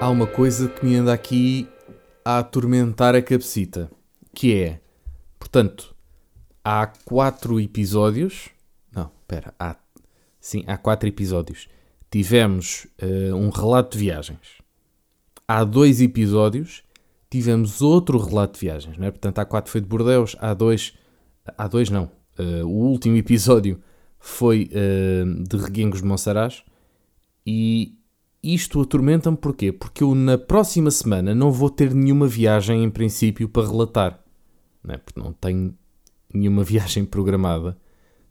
há uma coisa que me anda aqui a atormentar a cabecita, que é, portanto, há quatro episódios, não, espera, há, sim, há quatro episódios, tivemos uh, um relato de viagens. Há dois episódios, tivemos outro relato de viagens, não é? Portanto, há quatro foi de Bordeus, há dois, há dois não, uh, o último episódio foi uh, de Reguengos de Monsaraz e isto atormenta-me porquê? Porque eu na próxima semana não vou ter nenhuma viagem em princípio para relatar. Não é? Porque não tenho nenhuma viagem programada.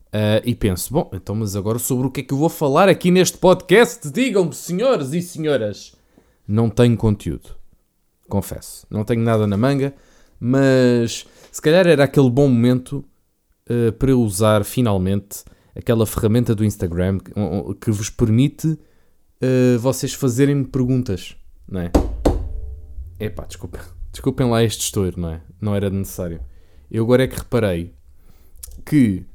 Uh, e penso, bom, então mas agora sobre o que é que eu vou falar aqui neste podcast? Digam-me, senhores e senhoras. Não tenho conteúdo. Confesso. Não tenho nada na manga. Mas se calhar era aquele bom momento uh, para eu usar finalmente aquela ferramenta do Instagram que, que vos permite uh, vocês fazerem-me perguntas, não é? Epá, desculpa. Desculpem lá este estouro, não é? Não era necessário. Eu agora é que reparei que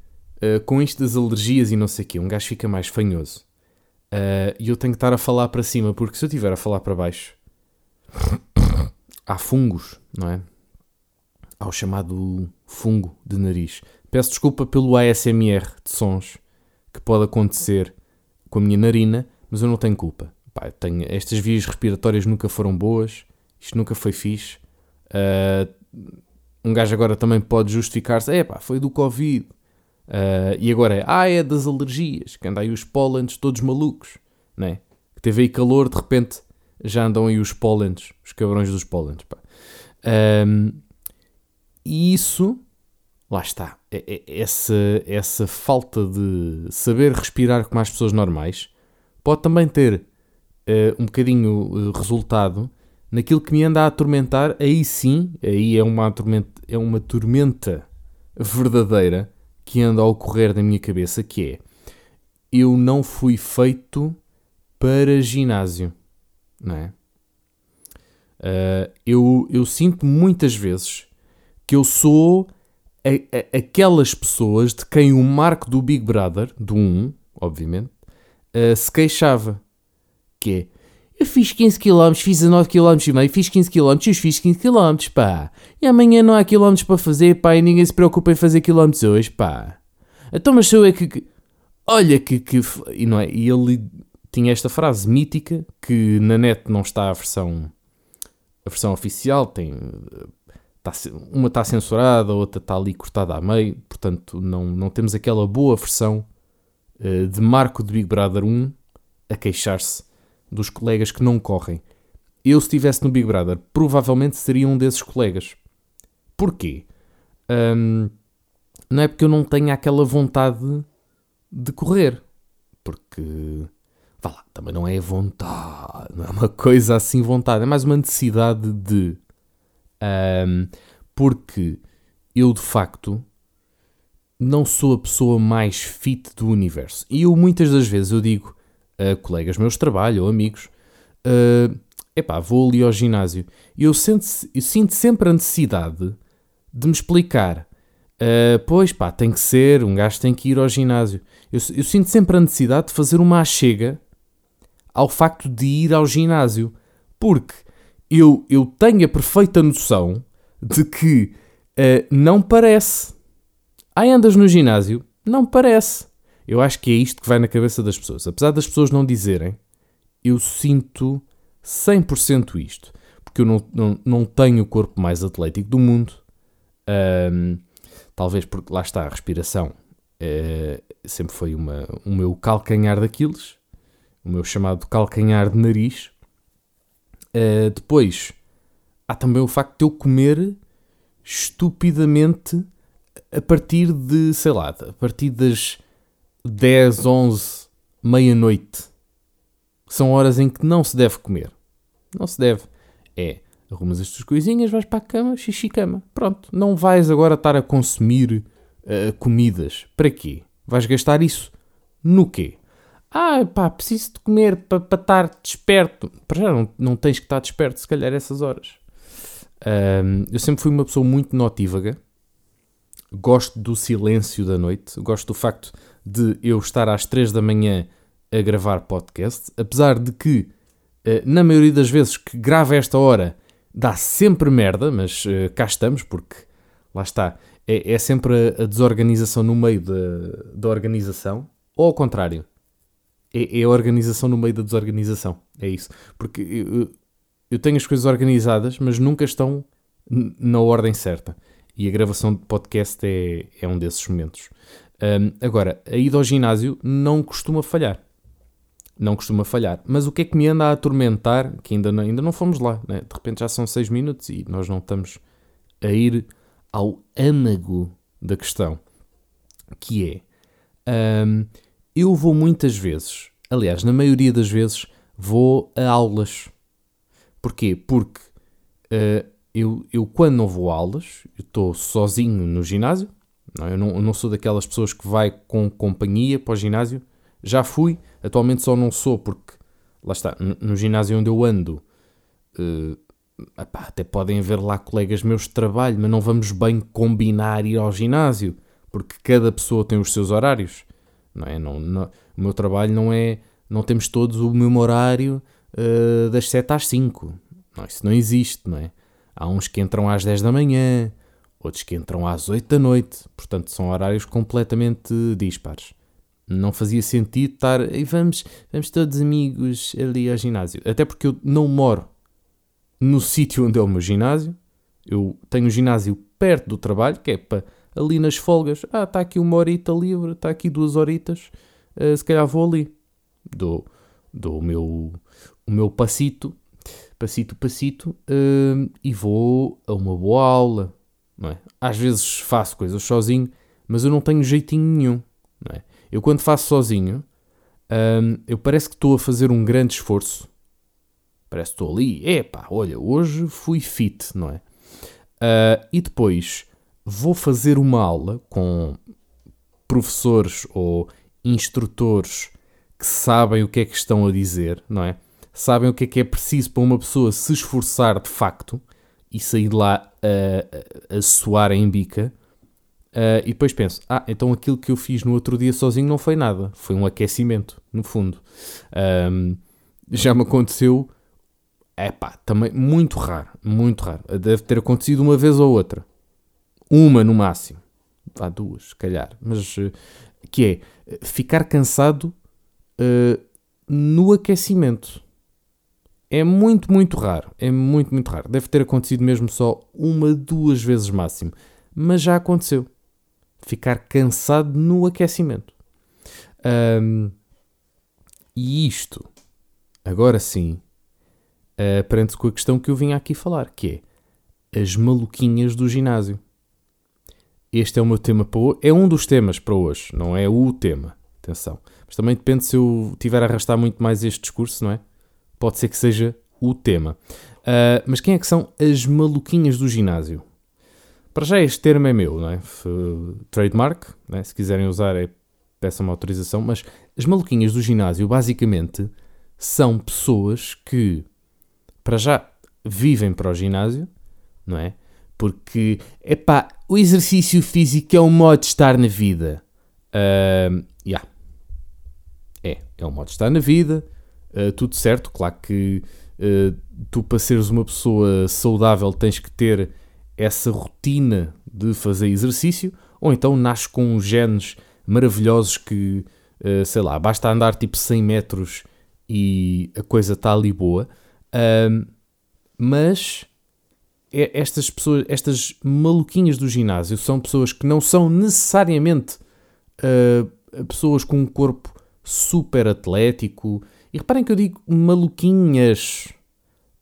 uh, com isto das alergias e não sei o quê, um gajo fica mais fanhoso. Uh, e eu tenho que estar a falar para cima, porque se eu estiver a falar para baixo, há fungos, não é? Há o chamado fungo de nariz. Peço desculpa pelo ASMR de sons que pode acontecer com a minha narina, mas eu não tenho culpa. Pá, tenho, estas vias respiratórias nunca foram boas, isto nunca foi fixe. Uh, um gajo agora também pode justificar-se, é pá, foi do Covid. Uh, e agora é, ah, é das alergias, que andam aí os pólenes todos malucos, né? Que teve aí calor, de repente já andam aí os pólenes, os cabrões dos pólenes, pá. Um, e isso, lá está, é, é, essa, essa falta de saber respirar como as pessoas normais pode também ter uh, um bocadinho uh, resultado naquilo que me anda a atormentar, aí sim, aí é uma, tormenta, é uma tormenta verdadeira que anda a ocorrer na minha cabeça, que é eu não fui feito para ginásio, não é? Uh, eu, eu sinto muitas vezes que eu sou a, a, aquelas pessoas de quem o Marco do Big Brother, do 1, obviamente, uh, se queixava. Que é, eu fiz 15 km, fiz 19 km e meio, fiz 15 km e os fiz 15 km, pá. E amanhã não há km para fazer, pá, e ninguém se preocupa em fazer km hoje, pá. Então, mas sou é que... que olha que, que... E, não é? e ele tinha esta frase mítica, que na net não está a versão... A versão oficial, tem... Tá, uma está censurada, a outra está ali cortada a meio, portanto não, não temos aquela boa versão de Marco de Big Brother 1 a queixar-se dos colegas que não correm. Eu, se estivesse no Big Brother, provavelmente seria um desses colegas. Porquê? Um, não é porque eu não tenho aquela vontade de correr. Porque, vá lá, também não é vontade, não é uma coisa assim vontade, é mais uma necessidade de. Um, porque eu, de facto, não sou a pessoa mais fit do universo. E eu, muitas das vezes, eu digo a colegas meus de trabalho ou amigos, uh, epá, vou ali ao ginásio. E eu sinto, eu sinto sempre a necessidade de me explicar. Uh, pois pá, tem que ser, um gajo tem que ir ao ginásio. Eu, eu sinto sempre a necessidade de fazer uma achega ao facto de ir ao ginásio. Porque eu, eu tenho a perfeita noção de que uh, não parece. Aí andas no ginásio, não parece. Eu acho que é isto que vai na cabeça das pessoas. Apesar das pessoas não dizerem, eu sinto 100% isto. Porque eu não, não, não tenho o corpo mais atlético do mundo. Um, talvez porque lá está a respiração. É, sempre foi uma, o meu calcanhar daqueles. O meu chamado calcanhar de nariz. Uh, depois, há também o facto de eu comer estupidamente a partir de, sei lá, a partir das 10, 11, meia-noite. São horas em que não se deve comer. Não se deve. É, arrumas as tuas coisinhas, vais para a cama, xixi cama. Pronto. Não vais agora estar a consumir uh, comidas. Para quê? Vais gastar isso no quê? Ah, pá, preciso de comer para pa estar desperto. Para já não, não tens que estar desperto, se calhar, essas horas. Um, eu sempre fui uma pessoa muito notívaga. Gosto do silêncio da noite. Gosto do facto de eu estar às 3 da manhã a gravar podcast, apesar de que Uh, na maioria das vezes que gravo a esta hora, dá sempre merda, mas uh, cá estamos, porque lá está. É, é sempre a, a, desorganização no meio da, da organização, ou ao contrário, é, é, a organização no meio da desorganização. É isso. Porque eu, eu tenho as coisas organizadas, mas nunca estão na ordem certa. E a gravação de podcast é, é um desses momentos. Um, agora, a ida ao ginásio não costuma falhar. Não costuma falhar. Mas o que é que me anda a atormentar, que ainda não, ainda não fomos lá, né? de repente já são 6 minutos e nós não estamos a ir ao âmago da questão, que é, um, eu vou muitas vezes, aliás, na maioria das vezes, vou a aulas. Porquê? Porque uh, eu, eu, quando não vou a aulas, estou sozinho no ginásio, não, eu, não, eu não sou daquelas pessoas que vai com companhia para o ginásio, já fui, atualmente só não sou, porque lá está, no, ginásio onde eu ando, uh, até podem haver lá colegas meus de trabalho, mas não vamos bem combinar ir ao ginásio, porque cada pessoa tem os seus horários, não é? Não, não, o meu trabalho não é, não temos todos o mesmo horário uh, das 7 às 5, não, isso não existe, não é? Há uns que entram às 10 da manhã, outros que entram às 8 da noite, portanto são horários completamente dispares. Não fazia sentido estar e vamos, vamos todos amigos ali ao ginásio. Até porque eu não moro no sítio onde é o meu ginásio. Eu tenho um ginásio perto do trabalho, que é para ali nas folgas. Ah, está aqui uma horita livre, está aqui duas horitas, uh, se calhar vou ali. Dou, dou o, meu, o meu passito passito, passito, uh, e vou a uma boa aula. Não é? Às vezes faço coisas sozinho, mas eu não tenho jeitinho nenhum. Não é? Eu quando faço sozinho, uh, eu parece que estou a fazer um grande esforço. Parece que estou ali, epá, olha, hoje fui fit, não é? Uh, e depois vou fazer uma aula com professores ou instrutores que sabem o que é que estão a dizer, não é? Sabem o que é que é preciso para uma pessoa se esforçar de facto e sair de lá a, a, suar em bica. Uh, e depois penso, ah, então aquilo que eu fiz no outro dia sozinho não foi nada, foi um aquecimento, no fundo. Um, já me aconteceu, é pá, também muito raro, muito raro. Deve ter acontecido uma vez ou outra, uma no máximo, há duas, se calhar, mas uh, que é ficar cansado uh, no aquecimento. É muito, muito raro. É muito, muito raro. Deve ter acontecido mesmo só uma, duas vezes máximo. Mas já aconteceu. Ficar cansado no aquecimento. Um, e isto, agora sim, aprende-se com a questão que eu vim aqui falar, que é as maluquinhas do ginásio. Este é o meu tema para hoje. É um dos temas para hoje, não é o tema. Atenção. Mas também depende se eu tiver a arrastar muito mais este discurso, não é? Pode ser que seja o tema. Uh, mas quem é que são as maluquinhas do ginásio? Para já este termo é meu, não é? trademark, é? se quiserem usar é peçam-me autorização, mas as maluquinhas do ginásio basicamente são pessoas que para já vivem para o ginásio, não é? Porque, epá, o exercício físico é um modo de estar na vida. Uh, yeah. É, é um modo de estar na vida, uh, tudo certo. Claro que uh, tu, para seres uma pessoa saudável, tens que ter essa rotina de fazer exercício, ou então nasces com genes maravilhosos que, uh, sei lá, basta andar tipo 100 metros e a coisa está ali boa. mas estas pessoas, estas maluquinhas do ginásio, são pessoas que não são necessariamente uh, pessoas com um corpo super atlético e reparem que eu digo maluquinhas.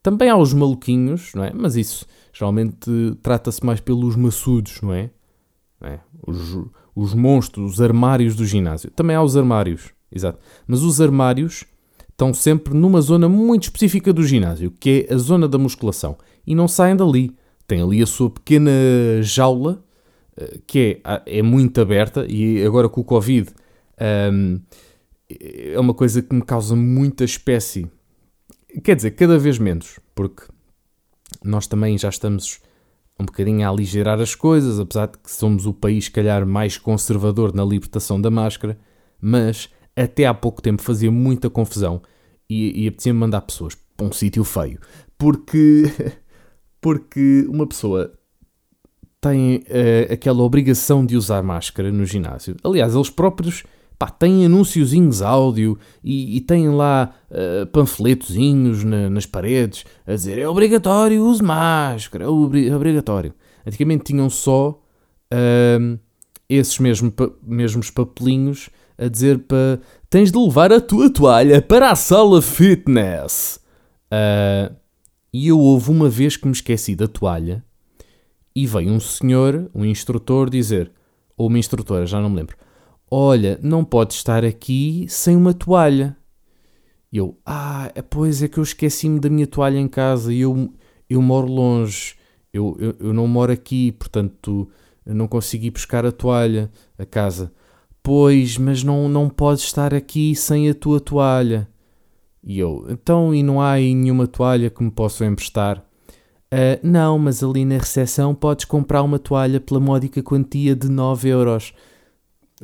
Também há os maluquinhos, não é? Mas isso geralmente trata-se mais pelos maçudos, não é? Não é? Os, os monstros, os armários do ginásio. Também há os armários, exato. Mas os armários estão sempre numa zona muito específica do ginásio, que é a zona da musculação. E não saem dali. Tem ali a sua pequena jaula, eh, que é, é muito aberta, e agora com o Covid. Um, é uma coisa que me causa muita espécie. Quer dizer, cada vez menos, porque nós também já estamos um bocadinho a aligerar as coisas, apesar de que somos o país, se calhar, mais conservador na libertação da máscara, mas até há pouco tempo fazia muita confusão e, e apetecia-me mandar pessoas para um sítio feio. Porque, porque uma pessoa tem uh, aquela obrigação de usar máscara no ginásio. Aliás, eles próprios pá, têm anúnciozinhos áudio e, e têm lá uh, panfletozinhos na, nas paredes a dizer é obrigatório, use máscara, é obrigatório. Antigamente tinham só uh, esses mesmo, mesmos papelinhos a dizer para tens de levar a tua toalha para a sala fitness. Uh, e eu houve uma vez que me esqueci da toalha e veio um senhor, um instrutor, dizer, ou uma instrutora, já não me lembro, olha, não pode estar aqui sem uma toalha. E eu, ah, é, pois é que eu esqueci-me da minha toalha em casa e eu, eu moro longe, eu, eu, eu não moro aqui, portanto não consigo ir buscar a toalha a casa. Pois, mas não, não podes estar aqui sem a tua toalha. E eu, então, e não há aí nenhuma toalha que me possam emprestar? Uh, não, mas ali na recepção podes comprar uma toalha pela módica quantia de 9 euros.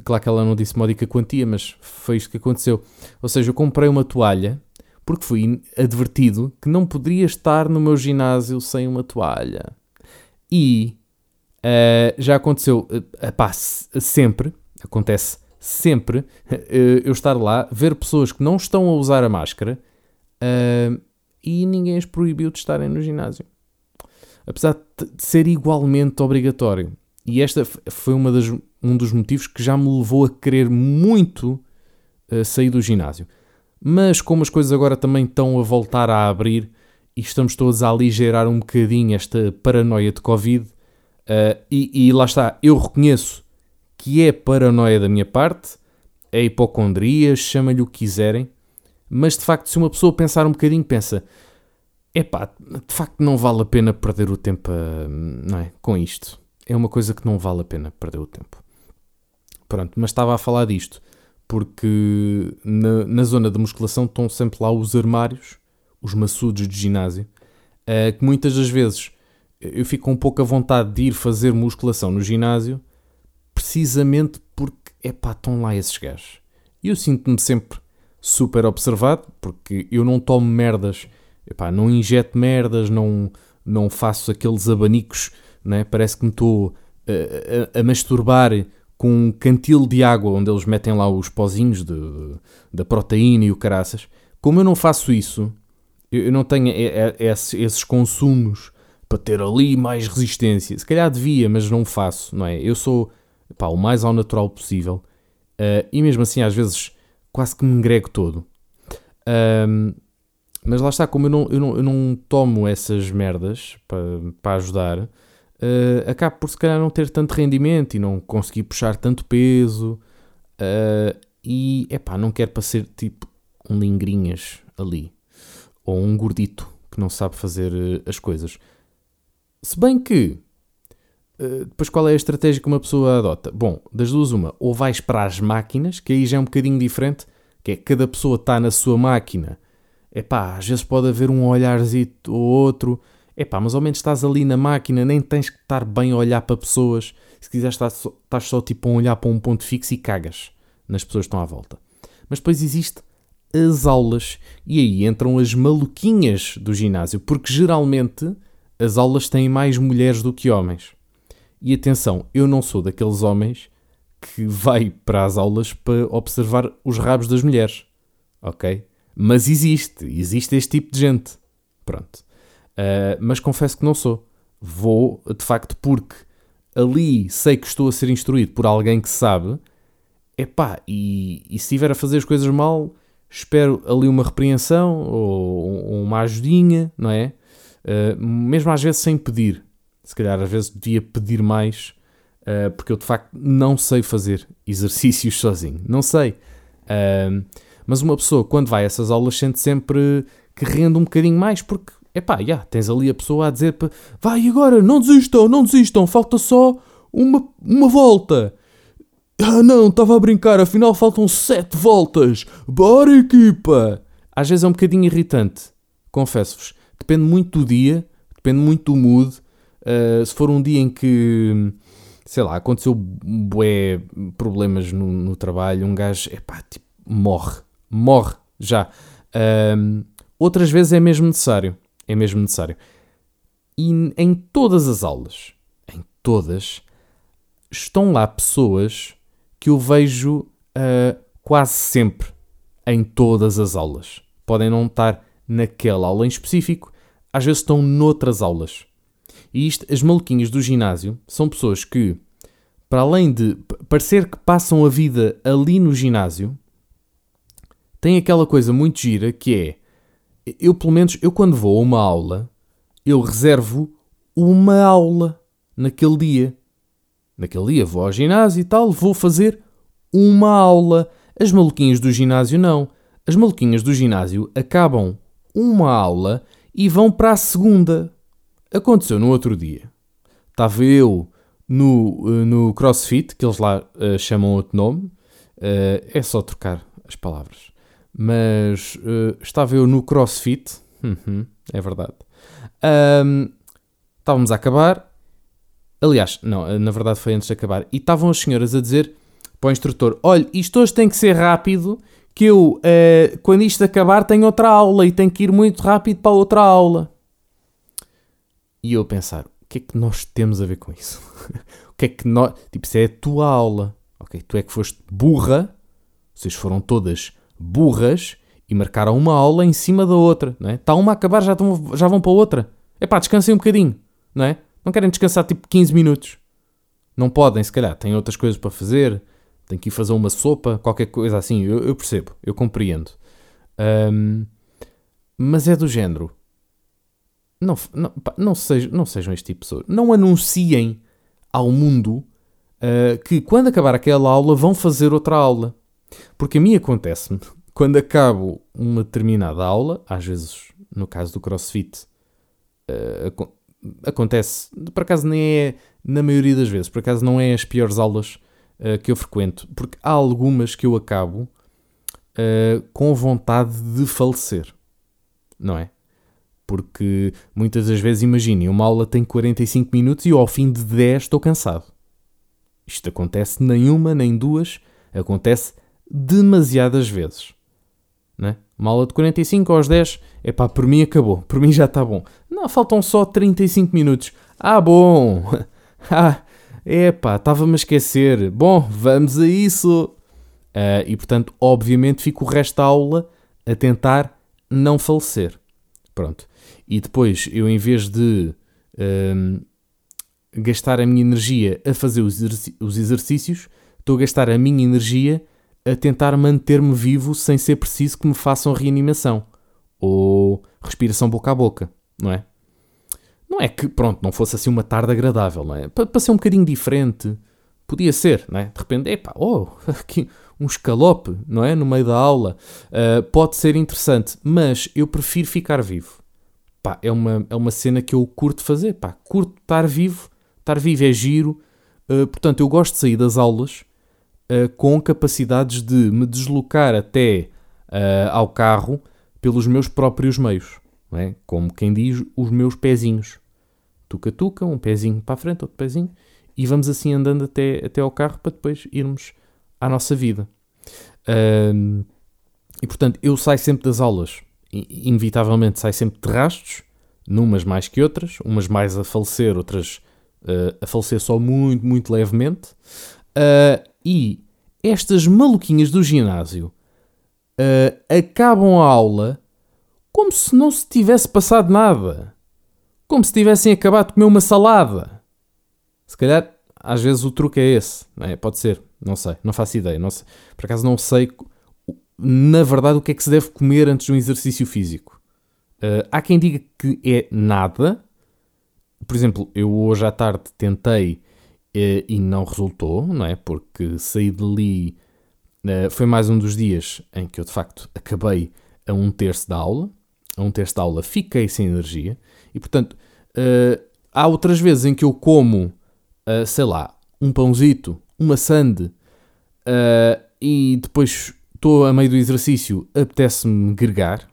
Claro que ela não disse módica quantia, mas foi isto que aconteceu. Ou seja, eu comprei uma toalha porque fui advertido que não poderia estar no meu ginásio sem uma toalha. E uh, já aconteceu, uh, pá, sempre, acontece sempre, uh, eu estar lá, ver pessoas que não estão a usar a máscara uh, e ninguém as proibiu de estarem no ginásio apesar de ser igualmente obrigatório. E esta foi uma das, um dos motivos que já me levou a querer muito uh, sair do ginásio. Mas como as coisas agora também estão a voltar a abrir e estamos todos a aligerar um bocadinho esta paranoia de Covid, uh, e, e lá está, eu reconheço que é paranoia da minha parte, é hipocondria, chama-lhe o que quiserem, mas de facto, se uma pessoa pensar um bocadinho, pensa: Epá, de facto não vale a pena perder o tempo não é, com isto. É uma coisa que não vale a pena perder o tempo. Pronto, mas estava a falar disto porque na, na zona da musculação estão sempre lá os armários, os maçudos de ginásio, uh, que muitas das vezes eu fico com um pouco a vontade de ir fazer musculação no ginásio precisamente porque, epá, estão lá esses gajos. E eu sinto-me sempre super observado porque eu não tomo merdas epá, não injeto merdas, não, não faço aqueles abanicos, né? parece que me estou a, a, a, masturbar com um cantil de água onde eles metem lá os pozinhos de, de, da proteína e o caraças. Como eu não faço isso, eu, eu não tenho esses, consumos para ter ali mais resistência. Se calhar devia, mas não faço, não é? Eu sou epá, o mais ao natural possível uh, e mesmo assim às vezes quase que me engrego todo. Mas lá está, como eu não, eu não, eu não tomo essas merdas para, para ajudar, uh, acabo por se calhar não ter tanto rendimento e não conseguir puxar tanto peso. Uh, e é pá, não quero para ser tipo um lingrinhas ali. Ou um gordito que não sabe fazer uh, as coisas. Se bem que. Depois qual é a estratégia que uma pessoa adota? Bom, das duas uma, ou vais para as máquinas, que aí já é um bocadinho diferente, que é cada pessoa está na sua máquina Epá, às vezes pode haver um olharzito ou outro. Epá, mas ao menos estás ali na máquina, nem tens que estar bem a olhar para pessoas. Se quiseres, estás só, estás só tipo a olhar para um ponto fixo e cagas nas pessoas que estão à volta. Mas depois existe as aulas e aí entram as maluquinhas do ginásio, porque geralmente as aulas têm mais mulheres do que homens. E atenção, eu não sou daqueles homens que vai para as aulas para observar os rabos das mulheres, ok? Mas existe, existe este tipo de gente. Pronto. Uh, mas confesso que não sou. Vou, de facto, porque ali sei que estou a ser instruído por alguém que sabe. Epá, e, e se estiver a fazer as coisas mal, espero ali uma repreensão ou, ou uma ajudinha, não é? Uh, mesmo às vezes sem pedir. Se calhar às vezes devia pedir mais, uh, porque eu de facto não sei fazer exercícios sozinho. Não sei. Mas uma pessoa, quando vai a essas aulas, sente sempre que rende um bocadinho mais, porque, epá, já, tens ali a pessoa a dizer vai agora, não desistam, não desistam, falta só uma, uma volta. Ah não, estava a brincar, afinal faltam sete voltas. Bora equipa! Às vezes é um bocadinho irritante, confesso-vos. Depende muito do dia, depende muito do mood. Uh, se for um dia em que, sei lá, aconteceu bué problemas no, no trabalho, um gajo, epá, tipo, morre morre já. Um, outras vezes é mesmo necessário. É mesmo necessário. E em todas as aulas, em todas, estão lá pessoas que eu vejo uh, quase sempre em todas as aulas. Podem não estar naquela aula em específico, às vezes estão noutras aulas. E isto, as maluquinhas do ginásio são pessoas que, para além de parecer que passam a vida ali no ginásio, têm aquela coisa muito gira que é, eu pelo menos, eu quando vou a uma aula, eu reservo uma aula naquele dia. Naquele dia vou ao ginásio e tal, vou fazer uma aula. As maluquinhas do ginásio não. As maluquinhas do ginásio acabam uma aula e vão para a segunda. Aconteceu no outro dia. Estava eu no, eh, no CrossFit, que eles lá uh, chamam outro nome. Uh, é só trocar as palavras. Mas uh, estava eu no CrossFit. Uhum, é verdade. Um, estávamos a acabar. Aliás, não, na verdade foi antes de acabar. E estavam as senhoras a dizer para o instrutor: Olha, isto hoje tem que ser rápido, que eu, uh, quando isto acabar, tenho outra aula e tenho que ir muito rápido para outra aula. E eu a pensar: o que é que nós temos a ver com isso? o que é que nós. Tipo, isso é a tua aula. Ok, tu é que foste burra, vocês foram todas burras e marcaram uma aula em cima da outra, não é? Está uma a acabar, já, estão, já vão para outra. É pá, descansem um bocadinho, não é? Não querem descansar tipo 15 minutos. Não podem, se calhar, têm outras coisas para fazer, têm que ir fazer uma sopa, qualquer coisa assim. Eu, eu percebo, eu compreendo. Um, mas é do género. Não, não, não, sejam, não sejam este tipo de pessoas. Não anunciem ao mundo uh, que quando acabar aquela aula vão fazer outra aula. Porque a mim acontece-me quando acabo uma determinada aula, às vezes no caso do CrossFit, uh, acontece, por acaso nem é na maioria das vezes, por acaso não é as piores aulas uh, que eu frequento, porque há algumas que eu acabo uh, com vontade de falecer, não é? Porque muitas das vezes, imaginem, uma aula tem 45 minutos e eu ao fim de 10 estou cansado. Isto acontece nem uma nem duas, acontece demasiadas vezes. Né? Uma aula de 45 aos 10, é pá, por mim acabou, por mim já está bom. Não, faltam só 35 minutos. Ah, bom! ah, é pá, estava-me a esquecer. Bom, vamos a isso! Uh, e portanto, obviamente, fico o resto da aula a tentar não falecer. Pronto. E depois, eu em vez de uh, gastar a minha energia a fazer os, os exercícios, estou a gastar a minha energia a tentar manter-me vivo sem ser preciso que me façam reanimação ou respiração boca a boca, não é? Não é que, pronto, não fosse assim uma tarde agradável, não é? Para, ser um bocadinho diferente, podia ser, não é? De repente, epá, oh, aqui um escalope, não é? No meio da aula, uh, pode ser interessante, mas eu prefiro ficar vivo. Pá, é uma, é uma cena que eu curto fazer, pá, curto estar vivo, estar vivo é giro, uh, portanto, eu gosto de sair das aulas uh, com capacidades de me deslocar até uh, ao carro pelos meus próprios meios. É? Como quem diz, os meus pezinhos. Tuca-tuca, um pezinho para a frente, outro pezinho, e vamos assim andando até, até ao carro para depois irmos à nossa vida. Uh, e portanto, eu saio sempre das aulas, inevitavelmente saio sempre de rastros, numas mais que outras, umas mais a falecer, outras uh, a falecer só muito, muito levemente. Uh, e estas maluquinhas do ginásio uh, acabam a aula como se não se tivesse passado nada. Como se tivessem acabado de comer uma salada. Se calhar, às vezes o truque é esse. É? Pode ser. Não sei. Não faço ideia. Não sei. Por acaso não sei, na verdade, o que é que se deve comer antes de um exercício físico. Uh, há quem diga que é nada. Por exemplo, eu hoje à tarde tentei e não resultou, não é? Porque saí dali. Eh, foi mais um dos dias em que eu de facto acabei a um terço da aula. A um terço da aula fiquei sem energia e portanto eh, há outras vezes em que eu como, sei lá, um pãozito, uma sande e depois estou a meio do exercício, apetece-me gregar.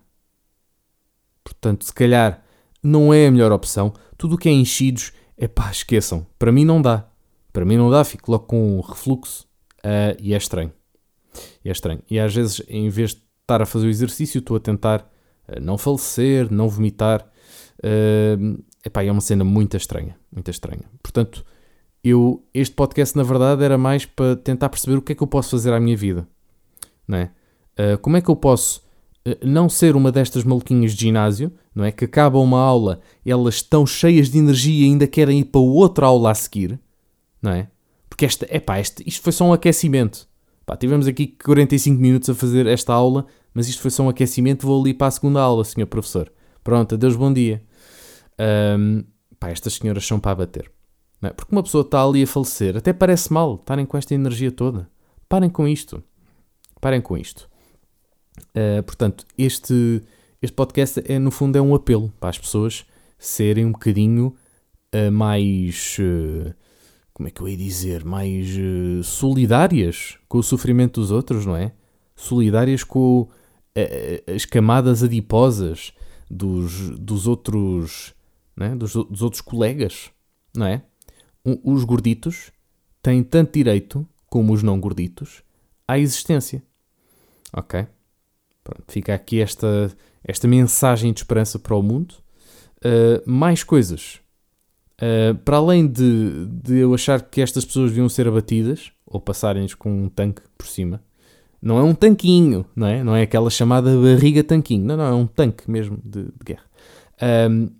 Portanto, se calhar não é a melhor opção. Tudo o que é enchidos, é pá, esqueçam. Para mim não dá. Para mim não dá, fico logo com refluxo uh, e é estranho. E é estranho. E às vezes, em vez de estar a fazer o exercício, estou a tentar uh, não falecer, não vomitar. Uh, epá, é uma cena muito estranha, muito estranha. Portanto, eu, este podcast na verdade era mais para tentar perceber o que é que eu posso fazer à minha vida, não é? Uh, como é que eu posso não ser uma destas maluquinhas de ginásio, não é? Que acaba uma aula, elas estão cheias de energia e ainda querem ir para outra aula a seguir, não é? Porque esta, epá, este, isto foi só um aquecimento. Pá, tivemos aqui 45 minutos a fazer esta aula, mas isto foi só um aquecimento, vou ali para a segunda aula, senhor professor. Pronto, adeus, bom dia. Um, pá, estas senhoras são para bater. É? Porque uma pessoa está ali a falecer, até parece mal estarem com esta energia toda. Parem com isto. Parem com isto. Uh, portanto, este, este podcast é, no fundo, é um apelo para as pessoas serem um bocadinho uh, mais. Uh, como é que eu ia dizer? Mais solidárias com o sofrimento dos outros, não é? Solidárias com as camadas adiposas dos, dos outros. É? Dos, dos outros colegas, não é? os gorditos têm tanto direito como os não gorditos à existência. Ok? Pronto, fica aqui esta, esta mensagem de esperança para o mundo. Uh, mais coisas. Uh, para além de, de eu achar que estas pessoas deviam ser abatidas ou passarem-nos com um tanque por cima, não é um tanquinho, não é? Não é aquela chamada barriga tanquinho. Não, não, é um tanque mesmo de, de guerra. Um,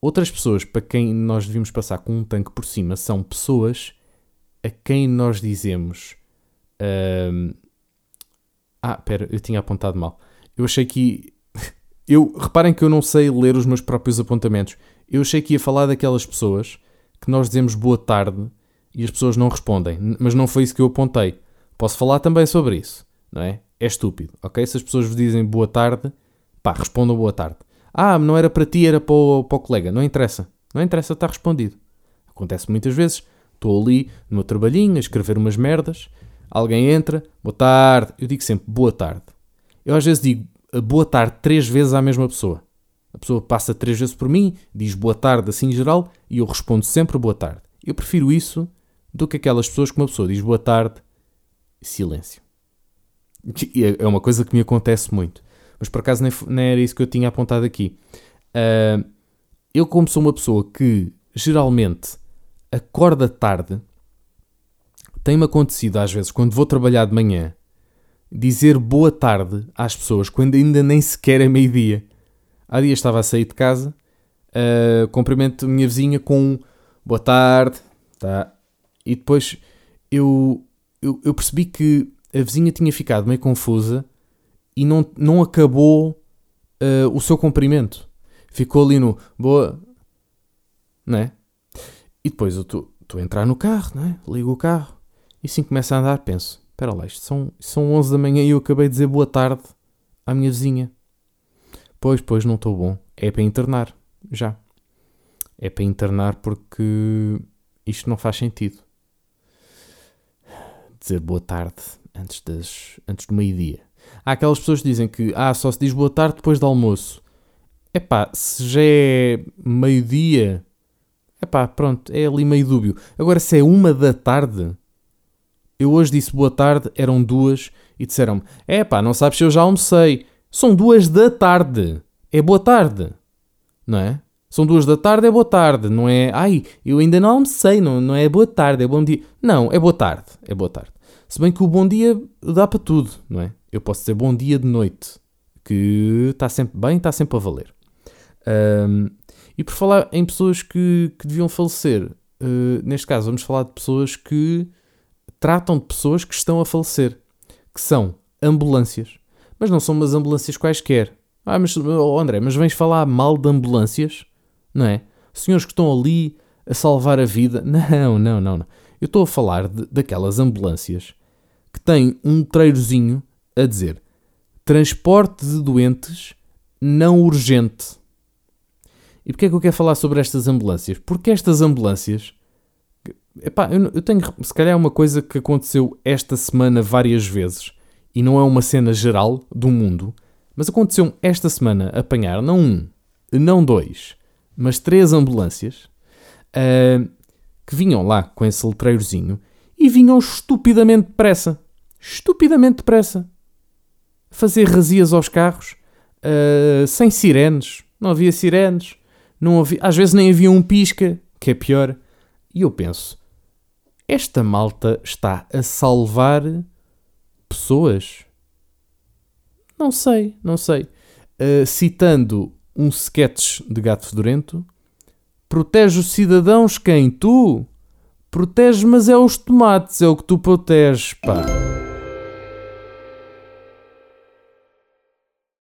outras pessoas para quem nós devíamos passar com um tanque por cima são pessoas a quem nós dizemos. Um, ah, pera, eu tinha apontado mal. Eu achei que. Eu, reparem que eu não sei ler os meus próprios apontamentos. Eu achei que ia falar daquelas pessoas que nós dizemos boa tarde e as pessoas não respondem. Mas não foi isso que eu apontei. Posso falar também sobre isso, não é? É estúpido, ok? Se as pessoas vos dizem boa tarde, pá, respondam boa tarde. Ah, não era para ti, era para o, para o colega. Não interessa. Não interessa, está respondido. Acontece muitas vezes. Estou ali no meu trabalhinho a escrever umas merdas Alguém entra, boa tarde. Eu digo sempre boa tarde. Eu às vezes digo eh, boa tarde três vezes à mesma pessoa. A pessoa passa três vezes por mim, diz boa tarde assim em geral e eu respondo sempre boa tarde. Eu prefiro isso do que aquelas pessoas que uma pessoa diz boa tarde, silêncio. É, é uma coisa que me acontece muito. Mas por acaso nem, era isso que eu tinha apontado aqui. Uh, eu, como sou uma pessoa que geralmente acorda tarde, tem-me acontecido às vezes, quando vou trabalhar de manhã, dizer boa tarde às pessoas quando ainda nem sequer é meio-dia. Há dias estava a sair de casa, uh, cumprimento a minha vizinha com boa tarde, tá? E depois eu, eu, eu, percebi que a vizinha tinha ficado meio confusa e não, não acabou uh, o seu cumprimento. Ficou ali no boa, né? E depois eu estou a entrar no carro, né? Ligo o carro e assim começa a andar, penso: espera lá, isto são, são 11 da manhã e eu acabei de dizer boa tarde à minha vizinha. Pois, pois, não estou bom. É para internar, já. É para internar porque isto não faz sentido. Dizer boa tarde antes, das, antes do meio-dia. Há aquelas pessoas que dizem que ah, só se diz boa tarde depois do almoço. É pá, se já é meio-dia, é pá, pronto, é ali meio dúbio. Agora, se é uma da tarde, eu hoje disse boa tarde, eram duas, e disseram-me: É pá, não sabes se eu já almocei. São duas da tarde. É boa tarde. Não é? São duas da tarde, é boa tarde. Não é, ai, eu ainda não almocei, não, não é boa tarde, é bom dia. Não, é boa tarde. É boa tarde. Se bem que o bom dia dá para tudo, não é? Eu posso dizer bom dia de noite, que está sempre bem, está sempre a valer. Um, e por falar em pessoas que, que deviam falecer, uh, neste caso vamos falar de pessoas que tratam de pessoas que estão a falecer, que são ambulâncias. Mas não são umas ambulâncias quaisquer. Ah, mas oh André, mas vens falar mal de ambulâncias? Não é? Senhores que estão ali a salvar a vida? Não, não, não, não. Eu estou a falar de, daquelas ambulâncias que têm um letreirozinho a dizer transporte de doentes não urgente. E porquê é que eu quero falar sobre estas ambulâncias? Porque estas ambulâncias Epá, eu, eu tenho. Se calhar é uma coisa que aconteceu esta semana várias vezes e não é uma cena geral do mundo, mas aconteceu esta semana apanhar não um, não dois, mas três ambulâncias uh, que vinham lá com esse letreirozinho e vinham estupidamente depressa. Estupidamente depressa. Fazer razias aos carros, uh, sem sirenes. Não havia sirenes. Não havia, às vezes nem havia um pisca, que é pior. E eu penso, esta malta está a salvar pessoas? Não sei, não sei. Uh, citando um sketch de Gato Fedorento, protege os cidadãos quem? Tu? Protege, mas é os tomates, é o que tu proteges, pá.